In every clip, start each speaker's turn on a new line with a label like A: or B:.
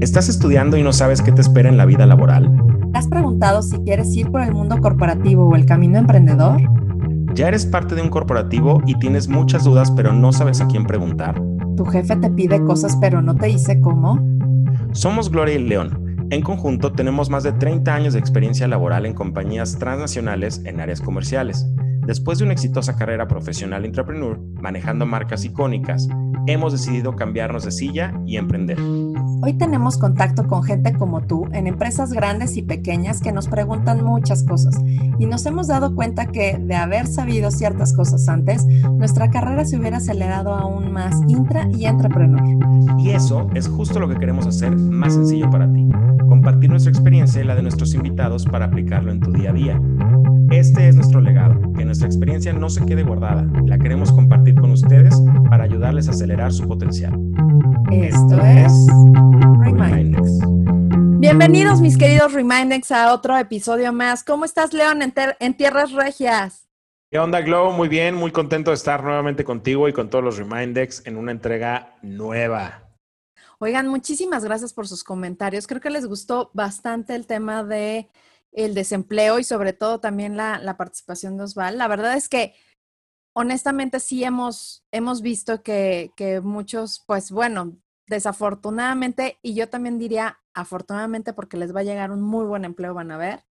A: ¿Estás estudiando y no sabes qué te espera en la vida laboral?
B: ¿Te has preguntado si quieres ir por el mundo corporativo o el camino emprendedor?
A: ¿Ya eres parte de un corporativo y tienes muchas dudas pero no sabes a quién preguntar?
B: ¿Tu jefe te pide cosas pero no te dice cómo?
A: Somos Gloria y León. En conjunto tenemos más de 30 años de experiencia laboral en compañías transnacionales en áreas comerciales. Después de una exitosa carrera profesional entrepreneur, manejando marcas icónicas, hemos decidido cambiarnos de silla y emprender.
B: Hoy tenemos contacto con gente como tú en empresas grandes y pequeñas que nos preguntan muchas cosas y nos hemos dado cuenta que de haber sabido ciertas cosas antes, nuestra carrera se hubiera acelerado aún más intra y entrepreneur.
A: Y eso es justo lo que queremos hacer más sencillo para ti, compartir nuestra experiencia y la de nuestros invitados para aplicarlo en tu día a día. Este es nuestro legado, que nuestra experiencia no se quede guardada, la queremos compartir con ustedes para ayudarles a acelerar su potencial.
B: Esto es Remindex. Bienvenidos mis queridos Remindex a otro episodio más. ¿Cómo estás León en, en, Tierras Regias?
A: ¿Qué onda Glow? Muy bien, muy contento de estar nuevamente contigo y con todos los Remindex en una entrega nueva.
B: Oigan, muchísimas gracias por sus comentarios. Creo que les gustó bastante el tema de el desempleo y sobre todo también la, la participación de Osval. La verdad es que honestamente sí hemos, hemos visto que, que muchos, pues bueno, desafortunadamente, y yo también diría afortunadamente porque les va a llegar un muy buen empleo, van a ver.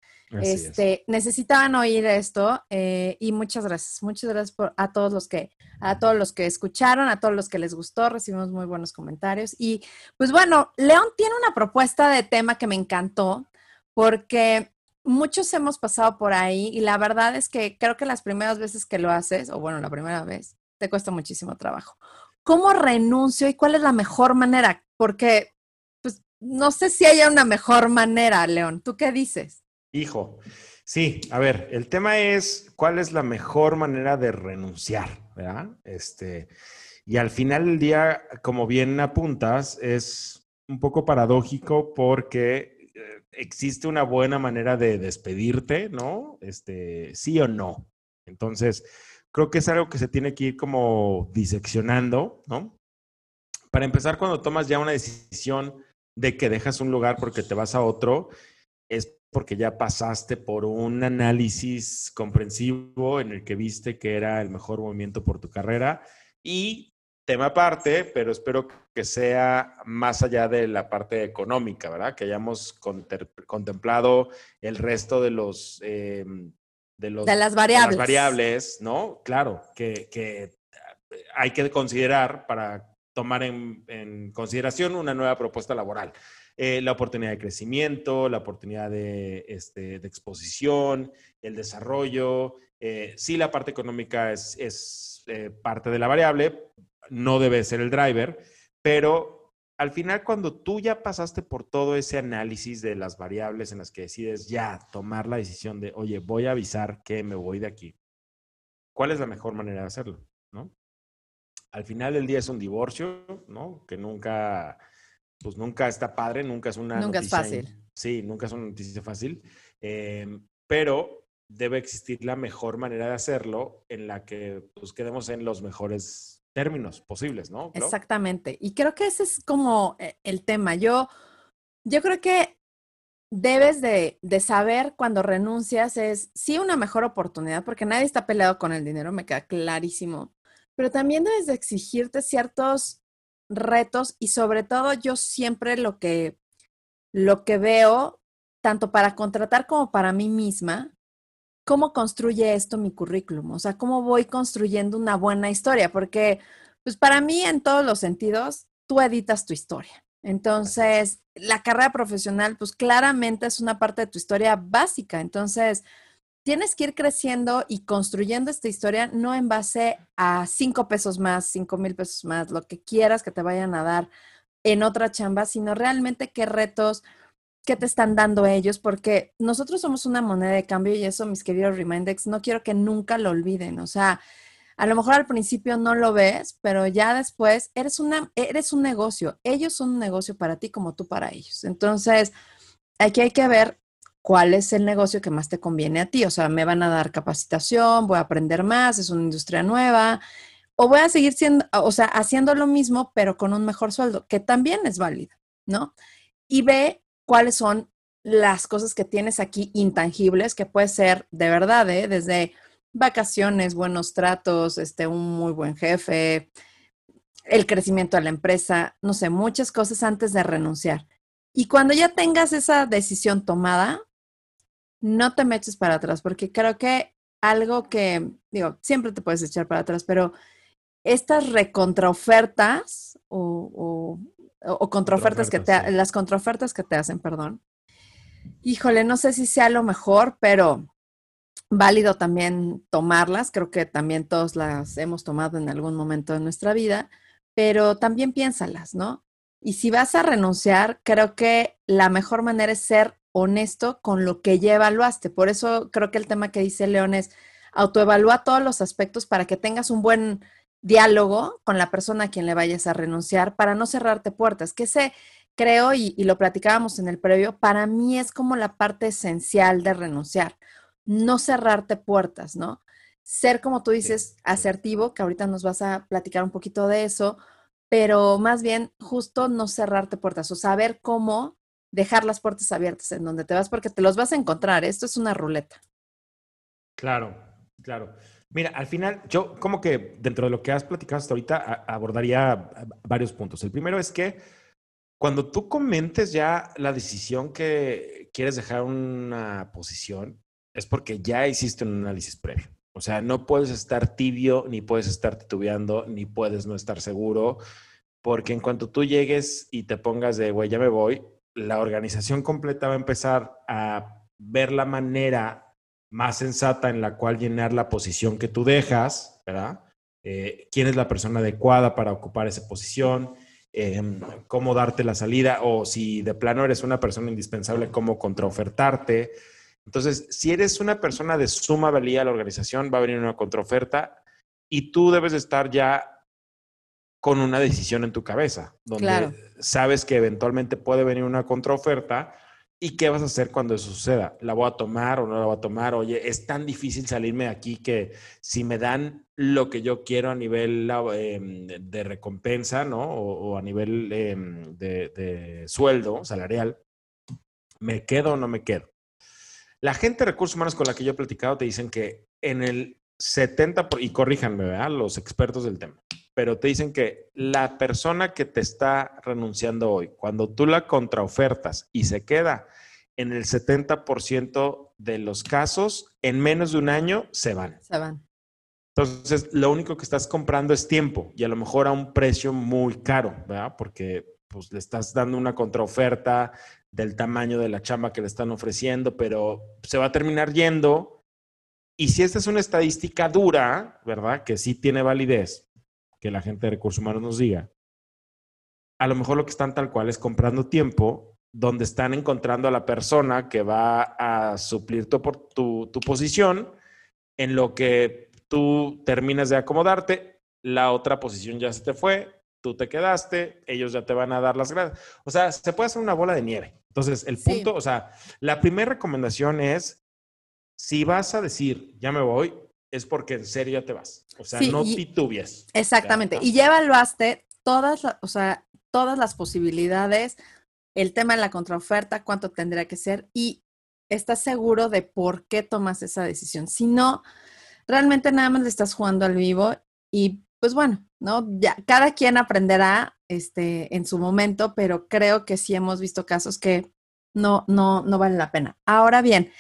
B: este, necesitaban oír esto eh, y muchas gracias, muchas gracias por, a todos los que, a todos los que escucharon, a todos los que les gustó, recibimos muy buenos comentarios y pues bueno, León tiene una propuesta de tema que me encantó porque muchos hemos pasado por ahí y la verdad es que creo que las primeras veces que lo haces, o bueno, la primera vez, te cuesta muchísimo trabajo. ¿Cómo renuncio y cuál es la mejor manera? Porque, pues, no sé si haya una mejor manera, León. ¿Tú qué dices?
A: Hijo, sí, a ver, el tema es cuál es la mejor manera de renunciar, ¿verdad? Este, y al final del día, como bien apuntas, es un poco paradójico porque existe una buena manera de despedirte, ¿no? Este, sí o no. Entonces, creo que es algo que se tiene que ir como diseccionando, ¿no? Para empezar, cuando tomas ya una decisión de que dejas un lugar porque te vas a otro, es porque ya pasaste por un análisis comprensivo en el que viste que era el mejor movimiento por tu carrera y tema aparte, pero espero que sea más allá de la parte económica, ¿verdad? Que hayamos contemplado el resto de los... Em,
B: de, los, las variables.
A: las variables, ¿no? Claro, que, hay que considerar para tomar en, consideración una nueva propuesta laboral. Eh, la oportunidad de crecimiento, la oportunidad de, este, de exposición, el desarrollo. Eh, sí, la parte económica es, es eh, parte de la variable, no debe ser el driver, pero al final cuando tú ya pasaste por todo ese análisis de las variables en las que decides ya tomar la decisión de, oye, voy a avisar que me voy de aquí, ¿cuál es la mejor manera de hacerlo? ¿No? Al final del día es un divorcio, ¿no? Que nunca, pues nunca está padre, nunca es una
B: Nunca es fácil.
A: sí, nunca es una noticia fácil, em, pero debe existir la mejor manera de hacerlo en la que pues quedemos en los mejores términos posibles, ¿no?
B: Exactamente. Y creo que ese es como eh, el tema. Yo, yo creo que debes de, saber cuando renuncias es sí una mejor oportunidad, porque nadie está peleado con el dinero, me queda clarísimo, pero también debes de exigirte ciertos retos y sobre todo yo siempre lo que, lo que veo, tanto para contratar como para mí misma, ¿cómo construye esto mi currículum? O sea, ¿cómo voy construyendo una buena historia? Porque, pues para mí, en todos los sentidos, tú editas tu historia. Entonces, la carrera profesional, pues claramente es una parte de tu historia básica. Entonces, tienes que ir creciendo y construyendo esta historia no en base a cinco pesos más, cinco mil pesos más, lo que quieras que te vayan a dar en otra chamba, sino realmente qué retos, qué te están dando ellos, porque nosotros somos una moneda de cambio y eso, mis queridos Remindex, no quiero que nunca lo olviden. O sea, a lo mejor al principio no lo ves, pero ya después eres, una, eres un negocio. Ellos son un negocio para ti como tú para ellos. Entonces, aquí hay que ver cuál es el negocio que más te conviene a ti. O sea, me van a dar capacitación, voy a aprender más, es una industria nueva, o voy a seguir siendo, o sea, haciendo lo mismo, pero con un mejor sueldo, que también es válido, ¿no? y ve cuáles son las cosas que tienes aquí intangibles, que puede ser de verdad, ¿eh? desde vacaciones, buenos tratos, este, un muy buen jefe, el crecimiento de la empresa, no sé, muchas cosas antes de renunciar. Y cuando ya tengas esa decisión tomada, no te me para atrás, porque creo que algo que, digo, siempre te puedes echar para atrás, pero estas recontraofertas o, o contraofertas que te, las contraofertas que te hacen, perdón, híjole, no sé si sea lo mejor, pero válido también tomarlas. Creo que también todos las hemos tomado en algún momento de nuestra vida, pero también piénsalas, ¿no? Y si vas a renunciar, creo que la mejor manera es ser honesto con lo que ya evaluaste. Por eso creo que el tema que dice León es autoevalúa todos los aspectos para que tengas un buen diálogo con la persona a quien le vayas a renunciar para no cerrarte puertas. Que sé, creo, y, y lo platicábamos en el previo, para mí es como la parte esencial de renunciar no cerrarte puertas, ¿no? Ser, como tú dices, asertivo, que ahorita nos vas a platicar un poquito de eso, pero más bien justo no cerrarte puertas o saber cómo dejar las puertas abiertas en donde te vas, porque te los vas a encontrar. Esto es una ruleta.
A: Claro, claro. Mira, al final, yo como que dentro de lo que has platicado hasta ahorita abordaría varios puntos. El primero es que cuando tú comentes ya la decisión que quieres dejar una posición, es porque ya hiciste un análisis previo. O sea, no puedes estar tibio, ni puedes estar titubeando, ni puedes no estar seguro, porque en cuanto tú llegues y te pongas de, güey, ya me voy, la organización completa va a empezar a ver la manera más sensata en la cual llenar la posición que tú dejas, ¿verdad? Eh, quién es la persona adecuada para ocupar esa posición, em, cómo darte la salida, o si de plano eres una persona indispensable, cómo contraofertarte. Entonces, si eres una persona de suma valía a la organización, va a venir una contraoferta y tú debes estar ya con una decisión en tu cabeza, donde sabes que eventualmente puede venir una contraoferta y qué vas a hacer cuando eso suceda. ¿La voy a tomar o no la voy a tomar? Oye, es tan difícil salirme de aquí que si me dan lo que yo quiero a nivel em, de recompensa, ¿no? O, a nivel em, de sueldo salarial, ¿me quedo o no me quedo? La gente de recursos humanos con la que yo he platicado te dicen que en el 70, y corríjanme, ¿verdad? Los expertos del tema, pero te dicen que la persona que te está renunciando hoy, cuando tú la contraofertas y se queda en el 70% de los casos, en menos de un año se van.
B: Se van.
A: Entonces, lo único que estás comprando es tiempo y a lo mejor a un precio muy caro, ¿verdad? Porque pues le estás dando una contraoferta, del tamaño de la chamba que le están ofreciendo, pero se va a terminar yendo. Y si esta es una estadística dura, ¿verdad? Que sí tiene validez, que la gente de recursos humanos nos diga, a lo mejor lo que están tal cual es comprando tiempo, donde están encontrando a la persona que va a suplir tu, tu, tu posición, en lo que tú terminas de acomodarte, la otra posición ya se te fue, tú te quedaste, ellos ya te van a dar las gracias. O sea, se puede hacer una bola de nieve. Entonces, el punto, o sea, la primera recomendación es, si vas a decir, ya me voy, es porque en serio ya te vas. O sea, no titubies.
B: Exactamente. y ya evaluaste todas, o sea, todas las posibilidades, el tema de la contraoferta, cuánto tendría que ser y estás seguro de por qué tomas esa decisión. Si no, realmente nada más le estás jugando al vivo y pues bueno, ¿no? Ya, cada quien aprenderá este, en su momento, pero creo que sí hemos visto casos que no, no, no vale la pena. Ahora bien,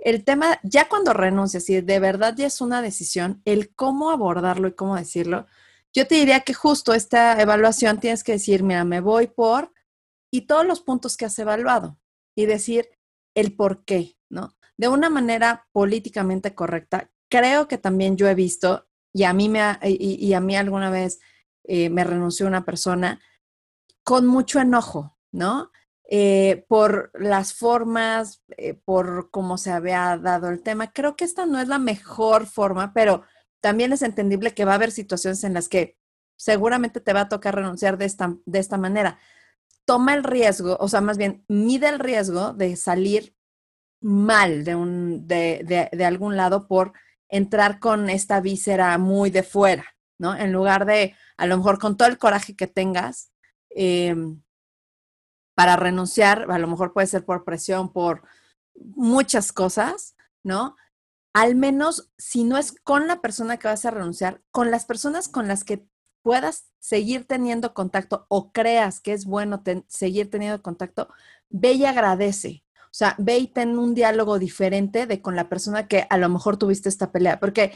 B: el tema, ya cuando renuncias, si de verdad ya es una decisión, el cómo abordarlo y cómo decirlo, yo te diría que justo esta evaluación tienes que decir, mira, me voy por, y todos los puntos que has evaluado, y decir el por qué, ¿no? De una manera políticamente correcta. Creo que también yo he visto, y a mí, me y, a mí alguna vez eh, me renunció una persona con mucho enojo, ¿no? Eh, por las formas, eh, por cómo se había dado el tema. Creo que esta no es la mejor forma, pero también es entendible que va a haber situaciones en las que seguramente te va a tocar renunciar de esta, de esta manera. Toma el riesgo, o sea, más bien, mide el riesgo de salir mal de, un, de, de algún lado por entrar con esta víscera muy de fuera, ¿no? En lugar de, a lo mejor con todo el coraje que tengas, em, para renunciar, a lo mejor puede ser por presión, por muchas cosas, ¿no? Al menos si no es con la persona que vas a renunciar, con las personas con las que puedas seguir teniendo contacto o creas que es bueno seguir teniendo contacto, ve y agradece. O sea, ve y ten un diálogo diferente de con la persona que a lo mejor tuviste esta pelea, porque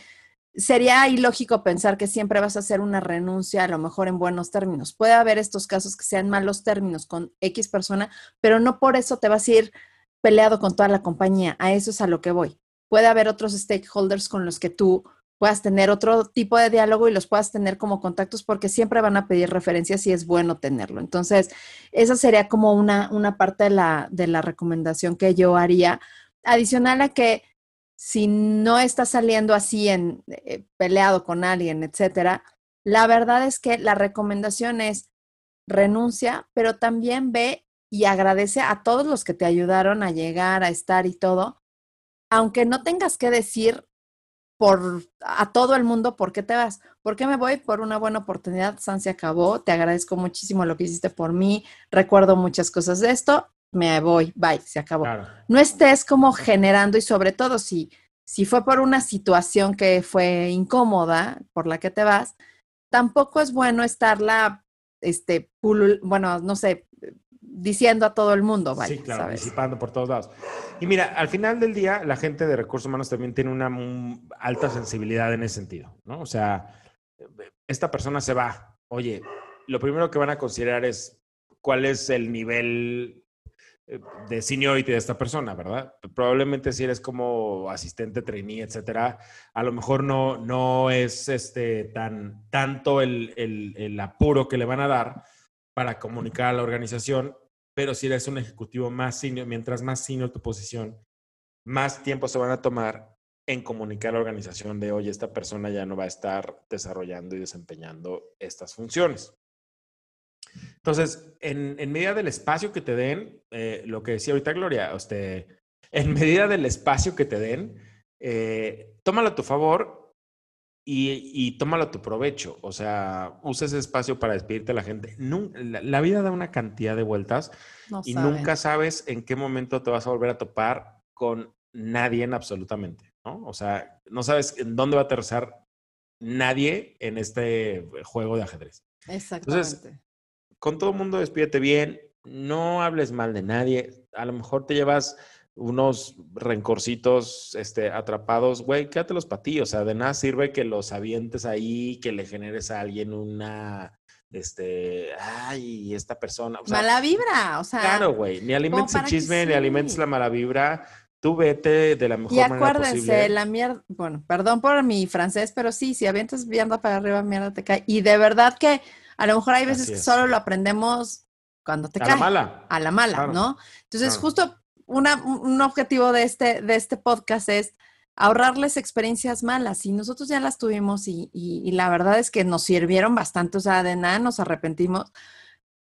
B: sería ilógico pensar que siempre vas a hacer una renuncia a lo mejor en buenos términos. Puede haber estos casos que sean malos términos con X persona, pero no por eso te vas a ir peleado con toda la compañía. A eso es a lo que voy. Puede haber otros stakeholders con los que tú puedas tener otro tipo de diálogo y los puedas tener como contactos porque siempre van a pedir referencias y es bueno tenerlo. Entonces, esa sería como una, una parte de la, de la recomendación que yo haría. Adicional a que si no estás saliendo así en eh, peleado con alguien, etcétera, la verdad es que la recomendación es renuncia, pero también ve y agradece a todos los que te ayudaron a llegar, a estar y todo, aunque no tengas que decir por a todo el mundo por qué te vas. ¿Por qué me voy? Por una buena oportunidad. San se acabó. Te agradezco muchísimo lo que hiciste por mí. Recuerdo muchas cosas de esto. Me voy. Bye. Se acabó. No estés como generando y sobre todo si, si fue por una situación que fue incómoda por la que te vas, tampoco es bueno estarla, este, bueno, no sé, diciendo a todo el mundo,
A: vaya. Sí, claro, disipando por todos lados. Y mira, al final del día, la gente de recursos humanos también tiene una alta sensibilidad en ese sentido, ¿no? O sea, esta persona se va. Oye, lo primero que van a considerar es cuál es el nivel de seniority de esta persona, ¿verdad? Probablemente si eres como asistente, trainee, etcétera, a lo mejor no, no es este, tan, tanto el, el, el apuro que le van a dar para comunicar a la organización pero si eres un ejecutivo más senior, mientras más senior tu posición, más tiempo se van a tomar en comunicar a la organización de, oye, esta persona ya no va a estar desarrollando y desempeñando estas funciones. Entonces, en, medida del espacio que te den, eh, lo que decía ahorita Gloria, usted, en medida del espacio que te den, eh, tómalo a tu favor y, tómalo a tu provecho. O sea, usa ese espacio para despedirte a la gente. la, vida da una cantidad de vueltas y nunca sabes en qué momento te vas a volver a topar con nadie en absolutamente, ¿no? O sea, no sabes en dónde va a aterrizar nadie en este juego de ajedrez.
B: Exactamente.
A: Entonces, con todo el mundo despídete bien, no hables mal de nadie. A lo mejor te llevas unos rencorcitos este, atrapados, güey, quédatelos para ti. O sea, de nada sirve que los avientes ahí, que le generes a alguien una, este, ay, esta persona.
B: mala vibra, o sea.
A: Claro, güey, ni alimentes el chisme, ni alimentes la mala vibra. Tú vete de la mejor manera
B: posible. Y acuérdense, la mierda, bueno, perdón por mi francés, pero sí, si avientas mierda para arriba, mierda te cae. Y de verdad que a lo mejor hay veces que solo lo aprendemos cuando te cae. A
A: la mala.
B: A la mala, ¿no? Entonces, justo un objetivo de este, de este podcast es ahorrarles experiencias malas y nosotros ya las tuvimos y, y, la verdad es que nos sirvieron bastante, o sea, de nada nos arrepentimos,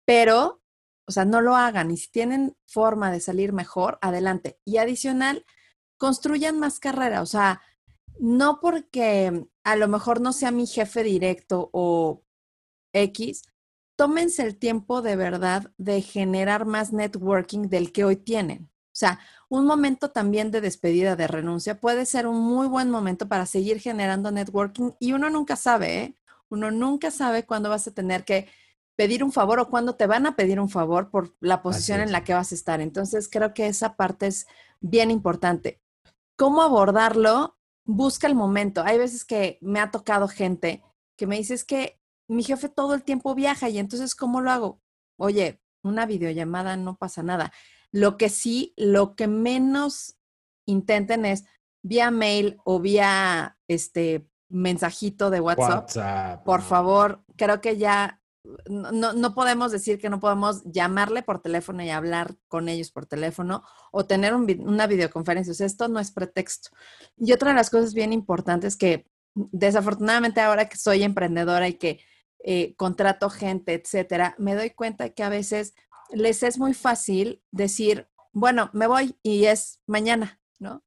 B: pero, o sea, no lo hagan y si tienen forma de salir mejor, adelante. Y adicional, construyan más carrera, o sea, no porque a lo mejor no sea mi jefe directo o X, tómense el tiempo de verdad de generar más networking del que hoy tienen. O sea, un momento también de despedida, de renuncia, puede ser un muy buen momento para seguir generando networking y uno nunca sabe, ¿eh? Uno nunca sabe cuándo vas a tener que pedir un favor o cuándo te van a pedir un favor por la posición en la que vas a estar. Entonces, creo que esa parte es bien importante. ¿Cómo abordarlo? Busca el momento. Hay veces que me ha tocado gente que me dice es que mi jefe todo el tiempo viaja y entonces, ¿cómo lo hago? Oye, una videollamada no pasa nada. Lo que sí, lo que menos intenten es vía mail o vía este mensajito de WhatsApp. por favor, creo que ya no, no, podemos decir que no podemos llamarle por teléfono y hablar con ellos por teléfono o tener una videoconferencia. O sea, esto no es pretexto. Y otra de las cosas bien importantes que desafortunadamente ahora que soy emprendedora y que eh, contrato gente, etcétera, me doy cuenta que a veces les es muy fácil decir, bueno, me voy y es mañana, ¿no?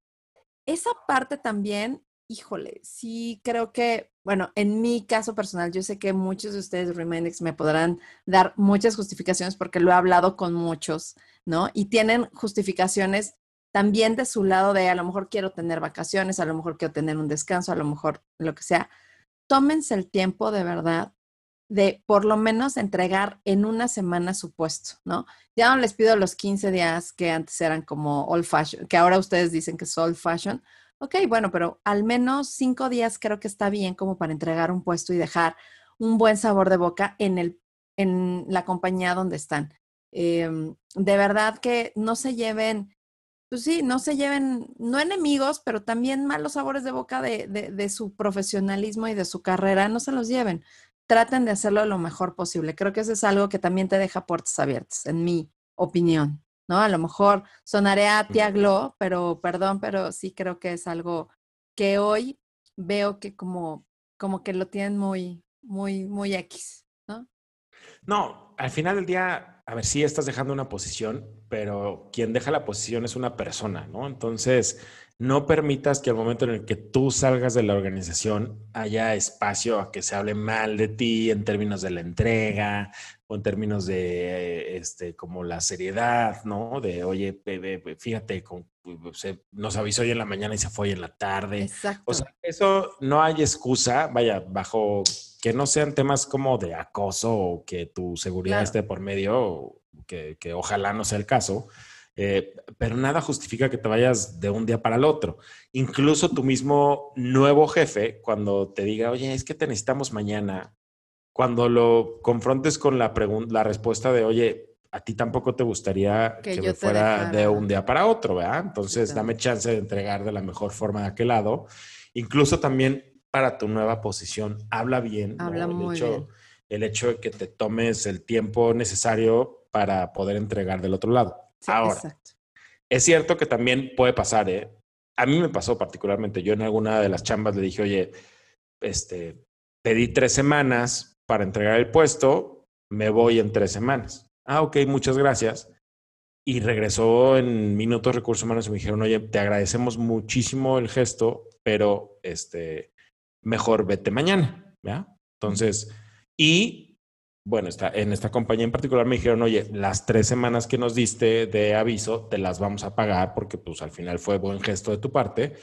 B: Esa parte también híjole, sí creo que, bueno, en mi caso personal, yo sé que muchos de ustedes, Remindex, me podrán dar muchas justificaciones porque lo he hablado con muchos, ¿no? Y tienen justificaciones también de su lado de a lo mejor quiero tener vacaciones, a lo mejor quiero tener un descanso, a lo mejor lo que sea. Tómense el tiempo de verdad de por lo menos entregar en una semana su puesto, ¿no? Ya no les pido los 15 días que antes eran como old fashion, que ahora ustedes dicen que es old fashion, Ok, bueno, pero al menos cinco días creo que está bien como para entregar un puesto y dejar un buen sabor de boca en, el, en la compañía donde están. Em, de verdad que no se lleven, pues sí, no se lleven, no enemigos, pero también malos sabores de boca de, de, de su profesionalismo y de su carrera, no se los lleven. Traten de hacerlo lo mejor posible. Creo que eso es algo que también te deja puertas abiertas, en mi opinión. ¿no? A lo mejor sonaré a tía Glo, pero perdón, pero sí creo que es algo que hoy veo que como, como que lo tienen muy, muy, muy X, ¿no?
A: No, al final del día, a ver, sí estás dejando una posición, pero quien deja la posición es una persona, ¿no? Entonces, no permitas que al momento en el que tú salgas de la organización haya espacio a que se hable mal de ti en términos de la entrega o en términos de este como la seriedad, ¿no? De oye, fíjate, nos avisó hoy en la mañana y se fue hoy en la tarde.
B: Exacto.
A: O sea, eso no hay excusa, vaya, bajo que no sean temas como de acoso o que tu seguridad esté por medio, que, que ojalá no sea el caso eh, pero nada justifica que te vayas de un día para el otro. Incluso tu mismo nuevo jefe, cuando te diga, oye, es que te necesitamos mañana, cuando lo confrontes con la, la respuesta de, oye, a ti tampoco te gustaría que, me fuera de un día para otro, ¿verdad? Entonces, dame chance de entregar de la mejor forma de aquel lado. Incluso también para tu nueva posición, habla bien.
B: Habla muy
A: hecho,
B: bien.
A: El hecho de que te tomes el tiempo necesario para poder entregar del otro lado. Ahora, es cierto que también puede pasar, ¿eh? A mí me pasó particularmente. Yo en alguna de las chambas le dije, oye, este, pedí tres semanas para entregar el puesto, me voy en tres semanas. Ah, ok, muchas gracias. Y regresó en minutos recursos humanos y me dijeron, oye, te agradecemos muchísimo el gesto, pero este, mejor vete mañana, ¿ya? Entonces, y bueno, está, en esta compañía en particular me dijeron, oye, las tres semanas que nos diste de aviso te las vamos a pagar porque pues al final fue buen gesto de tu parte,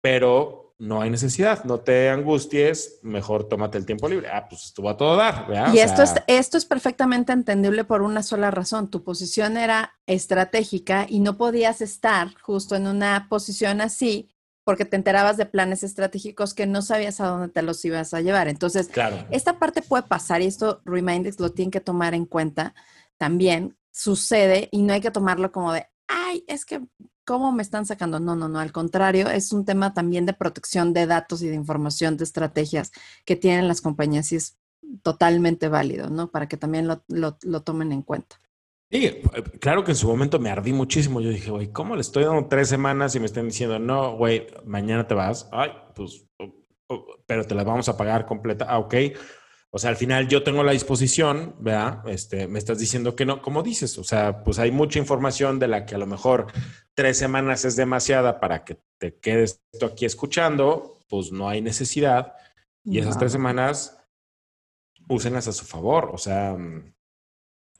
A: pero no hay necesidad, no te angusties, mejor tómate el tiempo libre. Ah, pues estuvo a todo dar. ¿verdad?
B: Y esto, es, esto es perfectamente entendible por una sola razón. Tu posición era estratégica y no podías estar justo en una posición así porque te enterabas de planes estratégicos que no sabías a dónde te los ibas a llevar. Entonces, esta parte puede pasar y esto Reminders lo tienen que tomar en cuenta también. Sucede y no hay que tomarlo como de, ay, es que, ¿cómo me están sacando? No, no, no, al contrario, es un tema también de protección de datos y de información, de estrategias que tienen las compañías y es totalmente válido, ¿no? Para que también lo, lo tomen en cuenta.
A: Sí, claro que en su momento me ardí muchísimo. Yo dije, güey, ¿cómo le estoy dando tres semanas y me están diciendo, no, güey, mañana te vas? Ay, pues, pero te las vamos a pagar completa. Ah, ok. O sea, al final yo tengo la disposición, ¿verdad? Este, me estás diciendo que no, como dices, o sea, pues hay mucha información de la que a lo mejor tres semanas es demasiada para que te quedes esto aquí escuchando, pues no hay necesidad. Y esas tres semanas, úsenlas a su favor. O sea,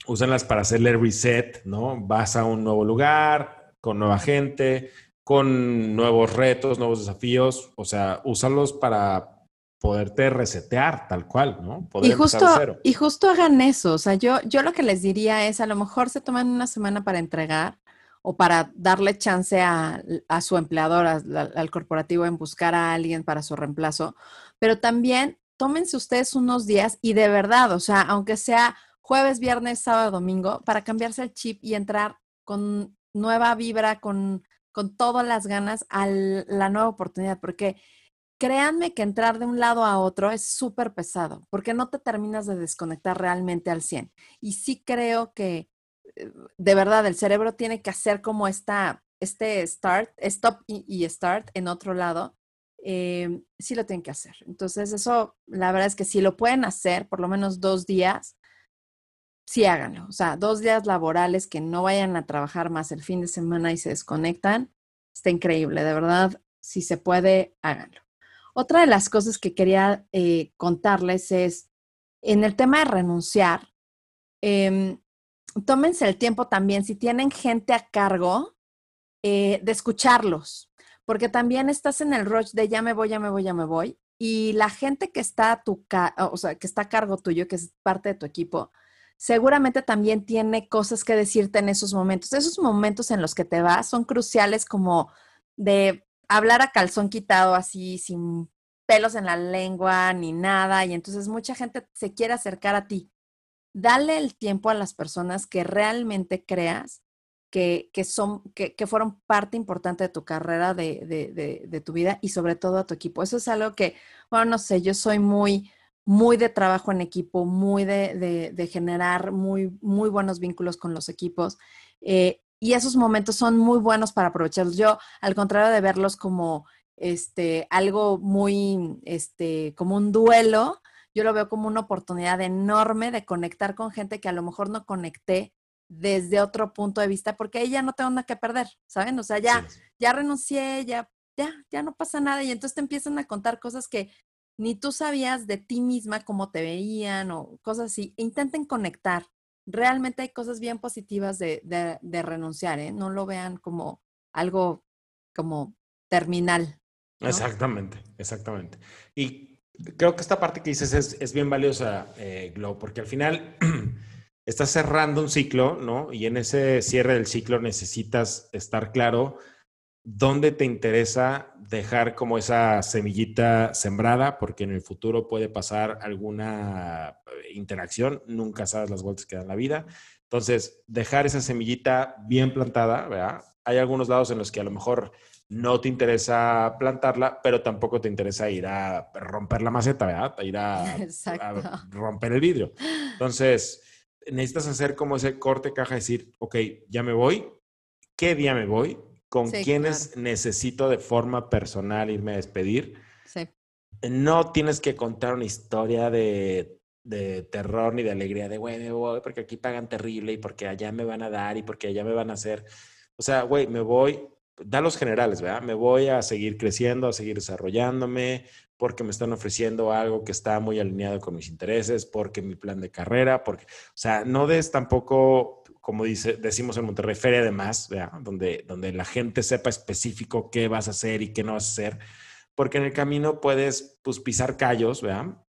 A: úsenlas para hacerle reset, ¿no? Vas a un nuevo lugar, con nueva gente, con nuevos retos, nuevos desafíos, o sea, úsalos para poderte resetear tal cual, ¿no?
B: Poder y justo, y justo hagan eso, o sea, yo, yo lo que les diría es, a lo mejor se toman una semana para entregar o para darle chance a, a su empleador, al corporativo en buscar a alguien para su reemplazo, pero también tómense ustedes unos días y de verdad, o sea, aunque sea jueves, viernes, sábado, domingo, para cambiarse el chip y entrar con nueva vibra, con, con todas las ganas a la nueva oportunidad, porque créanme que entrar de un lado a otro es súper pesado, porque no te terminas de desconectar realmente al 100. Y sí creo que, eh, de verdad, el cerebro tiene que hacer como esta, este start, stop y, start en otro lado. Eh, sí lo tienen que hacer. Entonces, eso, la verdad es que si lo pueden hacer por lo menos dos días, sí háganlo. O sea, dos días laborales que no vayan a trabajar más el fin de semana y se desconectan, está increíble, de verdad. Si se puede, háganlo. Otra de las cosas que quería eh, contarles es, en el tema de renunciar, em, tómense el tiempo también, si tienen gente a cargo, eh, de escucharlos, porque también estás en el rush de ya me voy, ya me voy, ya me voy, y la gente que está a tu, o sea, que está a cargo tuyo, que es parte de tu equipo, seguramente también tiene cosas que decirte en esos momentos. Esos momentos en los que te vas son cruciales como de hablar a calzón quitado así, sin pelos en la lengua ni nada, y entonces mucha gente se quiere acercar a ti. Dale el tiempo a las personas que realmente creas que, que son, que, que, fueron parte importante de tu carrera, de, de, de, tu vida y sobre todo a tu equipo. Eso es algo que, bueno, no sé, yo soy muy, muy de trabajo en equipo, muy de, de, generar muy, muy buenos vínculos con los equipos. Eh, y esos momentos son muy buenos para aprovecharlos. Yo, al contrario de verlos como este, algo muy, este, como un duelo, yo lo veo como una oportunidad enorme de conectar con gente que a lo mejor no conecté desde otro punto de vista, porque ahí ya no tengo nada que perder, ¿saben? O sea, ya, ya renuncié, ya, ya, ya no pasa nada. Y entonces te empiezan a contar cosas que ni tú sabías de ti misma cómo te veían o cosas así. Intenten conectar. Realmente hay cosas bien positivas de, de, renunciar, ¿eh? No lo vean como algo como terminal.
A: Exactamente, exactamente. Y creo que esta parte que dices es, es bien valiosa, eh, Glo, porque al final estás cerrando un ciclo, ¿no? Y en ese cierre del ciclo necesitas estar claro dónde te interesa dejar como esa semillita sembrada, porque en el futuro puede pasar alguna eh, interacción, nunca sabes las vueltas que da la vida. Entonces, dejar esa semillita bien plantada, ¿verdad? Hay algunos lados en los que a lo mejor no te interesa plantarla, pero tampoco te interesa ir a romper la maceta, ¿verdad? Ir a, a romper el vidrio. Entonces, necesitas hacer como ese corte caja, decir, ok, ya me voy, ¿qué día me voy? Con quienes necesito de forma personal irme a despedir. Sí. No tienes que contar una historia de, de terror ni de alegría, de, güey, me voy porque aquí pagan terrible y porque allá me van a dar y porque allá me van a hacer. O sea, güey, me voy, da los generales, ¿verdad? Me voy a seguir creciendo, a seguir desarrollándome, porque me están ofreciendo algo que está muy alineado con mis intereses, porque mi plan de carrera, porque, o sea, no des tampoco como dice, decimos en Monterrey, feria de más, Donde, donde la gente sepa específico qué vas a hacer y qué no vas a hacer, porque en el camino puedes pues, pisar callos, ¿verdad?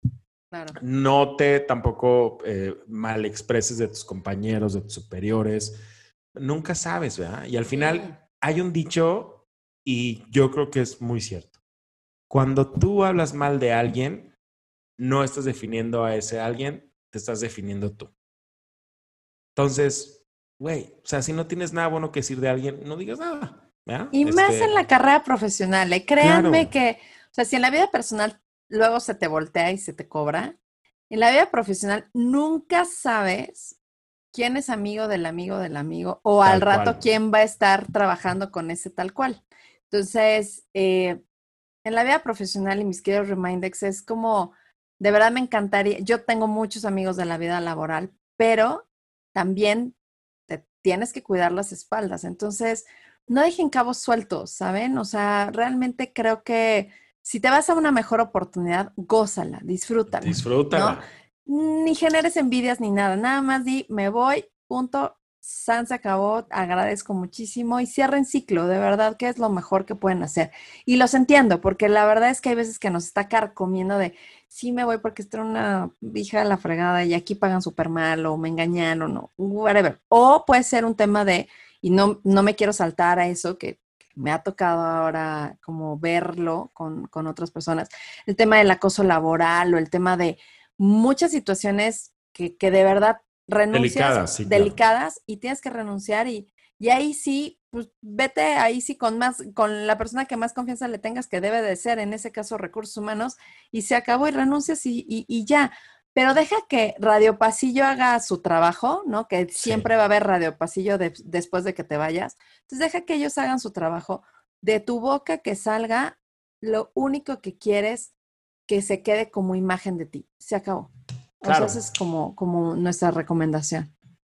A: Claro. No te tampoco eh, mal expreses de tus compañeros, de tus superiores. Nunca sabes, ¿verdad? Y al final hay un dicho y yo creo que es muy cierto. Cuando tú hablas mal de alguien, no estás definiendo a ese alguien, te estás definiendo tú. Entonces, güey, o sea, si no tienes nada bueno que decir de alguien, no digas nada.
B: Y más este en la carrera profesional, ¿eh? créanme que, o sea, si en la vida personal luego se te voltea y se te cobra, en la vida profesional nunca sabes quién es amigo del amigo del amigo o al rato quién va a estar trabajando con ese tal cual. Entonces, eh, en la vida profesional y mis queridos Remindex es como, de verdad me encantaría, yo tengo muchos amigos de la vida laboral, pero también tienes que cuidar las espaldas. Entonces, no dejen cabos sueltos, ¿saben? O sea, realmente creo que si te vas a una mejor oportunidad, gózala, disfrútala.
A: Disfrútala.
B: Ni generes envidias ni nada, nada más di, me voy, punto, San se acabó, agradezco muchísimo y cierren ciclo, de verdad que es lo mejor que pueden hacer. Y los entiendo, porque la verdad es que hay veces que nos está carcomiendo de, sí me voy porque estoy una hija de la fregada y aquí pagan súper mal o me engañan o no, whatever. O puede ser un tema de, y no, no me quiero saltar a eso que, me ha tocado ahora como verlo con, con otras personas, el tema del acoso laboral o el tema de muchas situaciones que, que de verdad renuncias delicadas, y tienes que renunciar y, y ahí sí, pues vete ahí sí con más, con la persona que más confianza le tengas, que debe de ser, en ese caso, recursos humanos, y se acabó y renuncias y, y, ya. Pero deja que Radio Pasillo haga su trabajo, ¿no? Que siempre va a haber Radio Pasillo después de que te vayas. Entonces deja que ellos hagan su trabajo. De tu boca que salga lo único que quieres que se quede como imagen de ti. Se acabó. Claro. esa es como, como nuestra recomendación.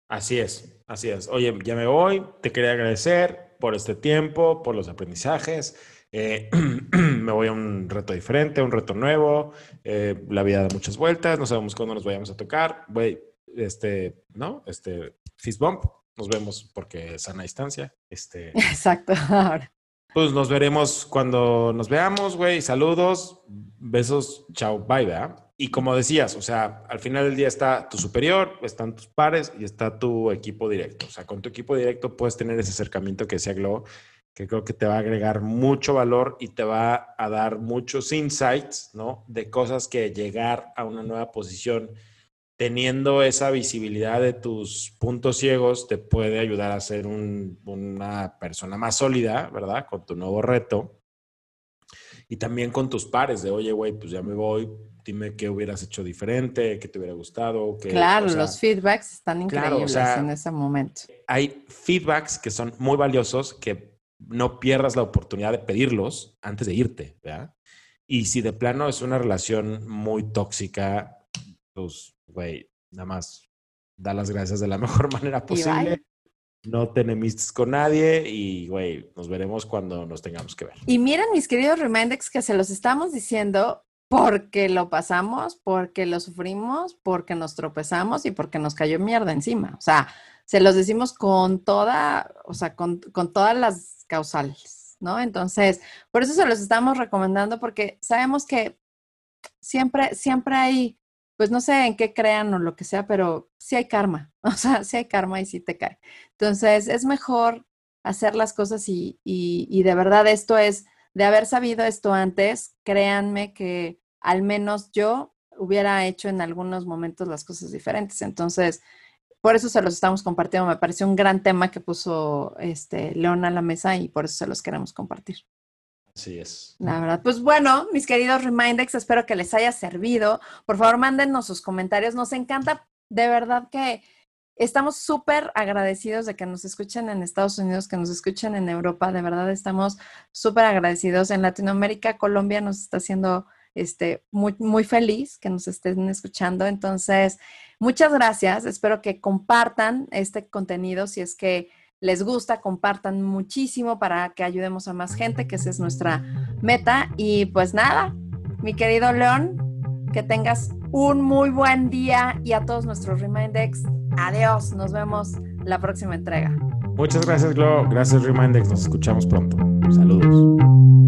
A: Así es, así es. Oye, ya me voy. Te quería agradecer por este tiempo, por los aprendizajes. eh, me voy a un reto diferente, un reto nuevo, eh, la vida da muchas vueltas, no sabemos cuándo nos vayamos a tocar, güey, este, ¿no? Este, fist bump, nos vemos porque es sana distancia. Este,
B: Exacto, ahora.
A: Pues nos veremos cuando nos veamos, güey. Saludos, besos, chao, bye, ¿verdad? Y como decías, o sea, al final del día está tu superior, están tus pares y está tu equipo directo. O sea, con tu equipo directo puedes tener ese acercamiento que decía Globo, que creo que te va a agregar mucho valor y te va a dar muchos insights, ¿no? De cosas que llegar a una nueva posición teniendo esa visibilidad de tus puntos ciegos te puede ayudar a ser una persona más sólida, ¿verdad? Con tu nuevo reto. Y también con tus pares de, oye, güey, pues ya me voy, dime qué hubieras hecho diferente, qué te hubiera gustado.
B: claro, los feedbacks están increíbles en ese momento.
A: Hay feedbacks que son muy valiosos que no pierdas la oportunidad de pedirlos antes de irte, ¿verdad? Y si de plano es una relación muy tóxica, pues güey, nada más da las gracias de la mejor manera posible. No te enemistes con nadie y, güey, nos veremos cuando nos tengamos que ver.
B: Y miren, mis queridos Remindex, que se los estamos diciendo porque lo pasamos, porque lo sufrimos, porque nos tropezamos y porque nos cayó mierda encima. O sea, se los decimos con toda, o sea, con, con todas las causales, ¿no? Entonces, por eso se los estamos recomendando porque sabemos que siempre, siempre hay pues no sé en qué crean o lo que sea, pero sí hay karma, o sea, sí hay karma y sí te cae. Entonces, es mejor hacer las cosas y, y, de verdad esto es, de haber sabido esto antes, créanme que al menos yo hubiera hecho en algunos momentos las cosas diferentes. Entonces, por eso se los estamos compartiendo. Me pareció un gran tema que puso este León a la mesa y por eso se los queremos compartir.
A: Así es.
B: La verdad. Pues bueno, mis queridos Remindex, espero que les haya servido. Por favor, mándennos sus comentarios. Nos encanta, de verdad que estamos súper agradecidos de que nos escuchen en Estados Unidos, que nos escuchen en Europa. De verdad, estamos súper agradecidos. En Latinoamérica, Colombia nos está haciendo este, muy, muy feliz que nos estén escuchando. Entonces, muchas gracias. Espero que compartan este contenido si es que les gusta, compartan muchísimo para que ayudemos a más gente, que esa es nuestra meta. Y pues nada, mi querido León, que tengas un muy buen día y a todos nuestros Remindex, adiós, nos vemos la próxima entrega.
A: Muchas gracias, Glo. Gracias, Remindex. Nos escuchamos pronto. Saludos.